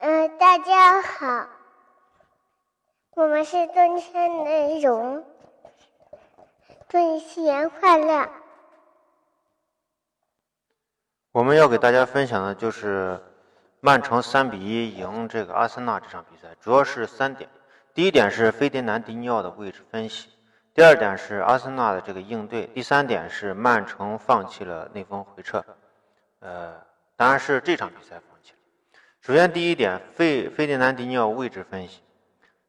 嗯，大家好，我们是冬天内容，祝你新年快乐。我们要给大家分享的就是曼城三比一赢这个阿森纳这场比赛，主要是三点。第一点是费迪南迪尼奥的位置分析，第二点是阿森纳的这个应对，第三点是曼城放弃了内锋回撤。呃，当然是这场比赛放弃了。首先，第一点，费费迪南迪尼奥位置分析。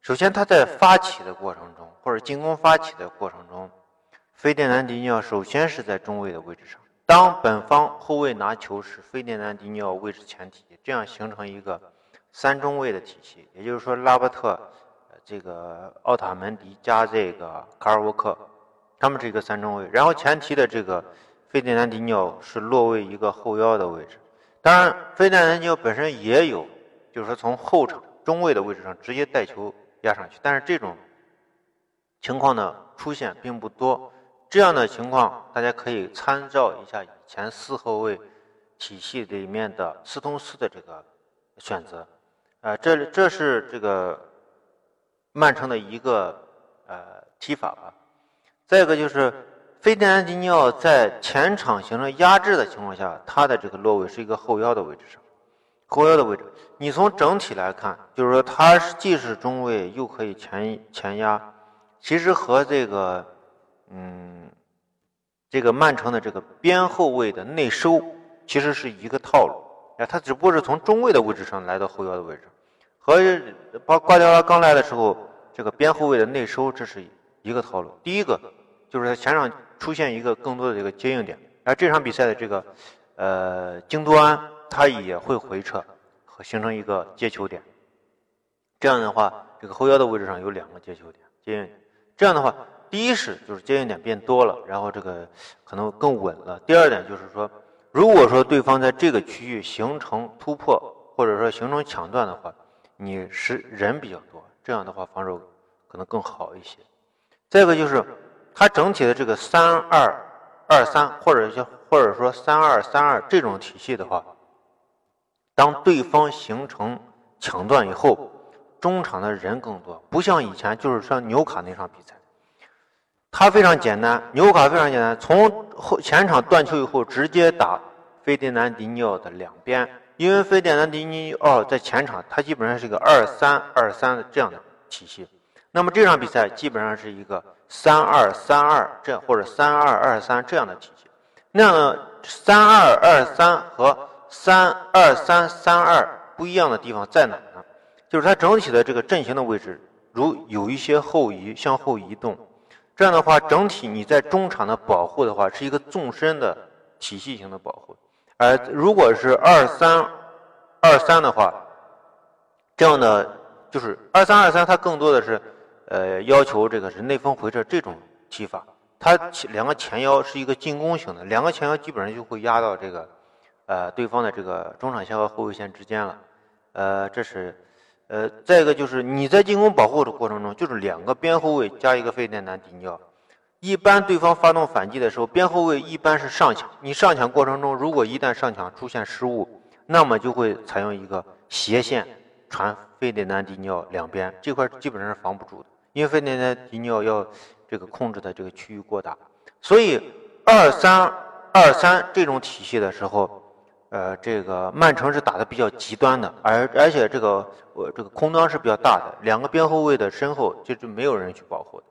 首先，他在发起的过程中，或者进攻发起的过程中，费迪南迪尼奥首先是在中卫的位置上。当本方后卫拿球时，费迪南迪尼奥位置前提，这样形成一个三中卫的体系。也就是说，拉波特。这个奥塔门迪加这个卡尔沃克，他们是一个三中卫。然后前提的这个费迪南迪尼奥是落位一个后腰的位置。当然，费迪南迪奥本身也有，就是说从后场中卫的位置上直接带球压上去。但是这种情况呢出现并不多。这样的情况大家可以参照一下以前四后卫体系里面的斯通斯的这个选择。啊，这这是这个。曼城的一个呃踢法吧，再一个就是费迪南迪尼奥在前场形成压制的情况下，他的这个落位是一个后腰的位置上，后腰的位置。你从整体来看，就是说他是既是中卫又可以前前压，其实和这个嗯这个曼城的这个边后卫的内收其实是一个套路啊，他只不过是从中卫的位置上来到后腰的位置。和包瓜迪奥拉刚来的时候，这个边后卫的内收，这是一个套路。第一个就是他前场出现一个更多的这个接应点，而这场比赛的这个呃京多安他也会回撤和形成一个接球点。这样的话，这个后腰的位置上有两个接球点接应。这样的话，第一是就是接应点变多了，然后这个可能更稳了。第二点就是说，如果说对方在这个区域形成突破或者说形成抢断的话。你是人比较多，这样的话防守可能更好一些。再一个就是，它整体的这个三二二三，或者叫或者说三二三二这种体系的话，当对方形成抢断以后，中场的人更多，不像以前就是像纽卡那场比赛，它非常简单，纽卡非常简单，从后前场断球以后直接打费迪南迪尼奥的两边。因为费迪南迪尼奥在前场，他基本上是一个二三二三的这样的体系。那么这场比赛基本上是一个三二三二这或者三二二三这样的体系。那三二二三和三二三三二不一样的地方在哪呢？就是它整体的这个阵型的位置，如有一些后移向后移动，这样的话，整体你在中场的保护的话，是一个纵深的体系型的保护。而如果是二三二三的话，这样的就是二三二三，它更多的是呃要求这个是内锋回撤这种踢法。它两个前腰是一个进攻型的，两个前腰基本上就会压到这个呃对方的这个中场线和后卫线之间了。呃，这是呃再一个就是你在进攻保护的过程中，就是两个边后卫加一个费迪南迪尼奥。一般对方发动反击的时候，边后卫一般是上抢。你上抢过程中，如果一旦上抢出现失误，那么就会采用一个斜线传费迪南迪尼奥两边这块基本上是防不住的，因为费迪南迪尼奥要这个控制的这个区域过大。所以二三二三这种体系的时候，呃，这个曼城是打的比较极端的，而而且这个我这个空当是比较大的，两个边后卫的身后就是没有人去保护的。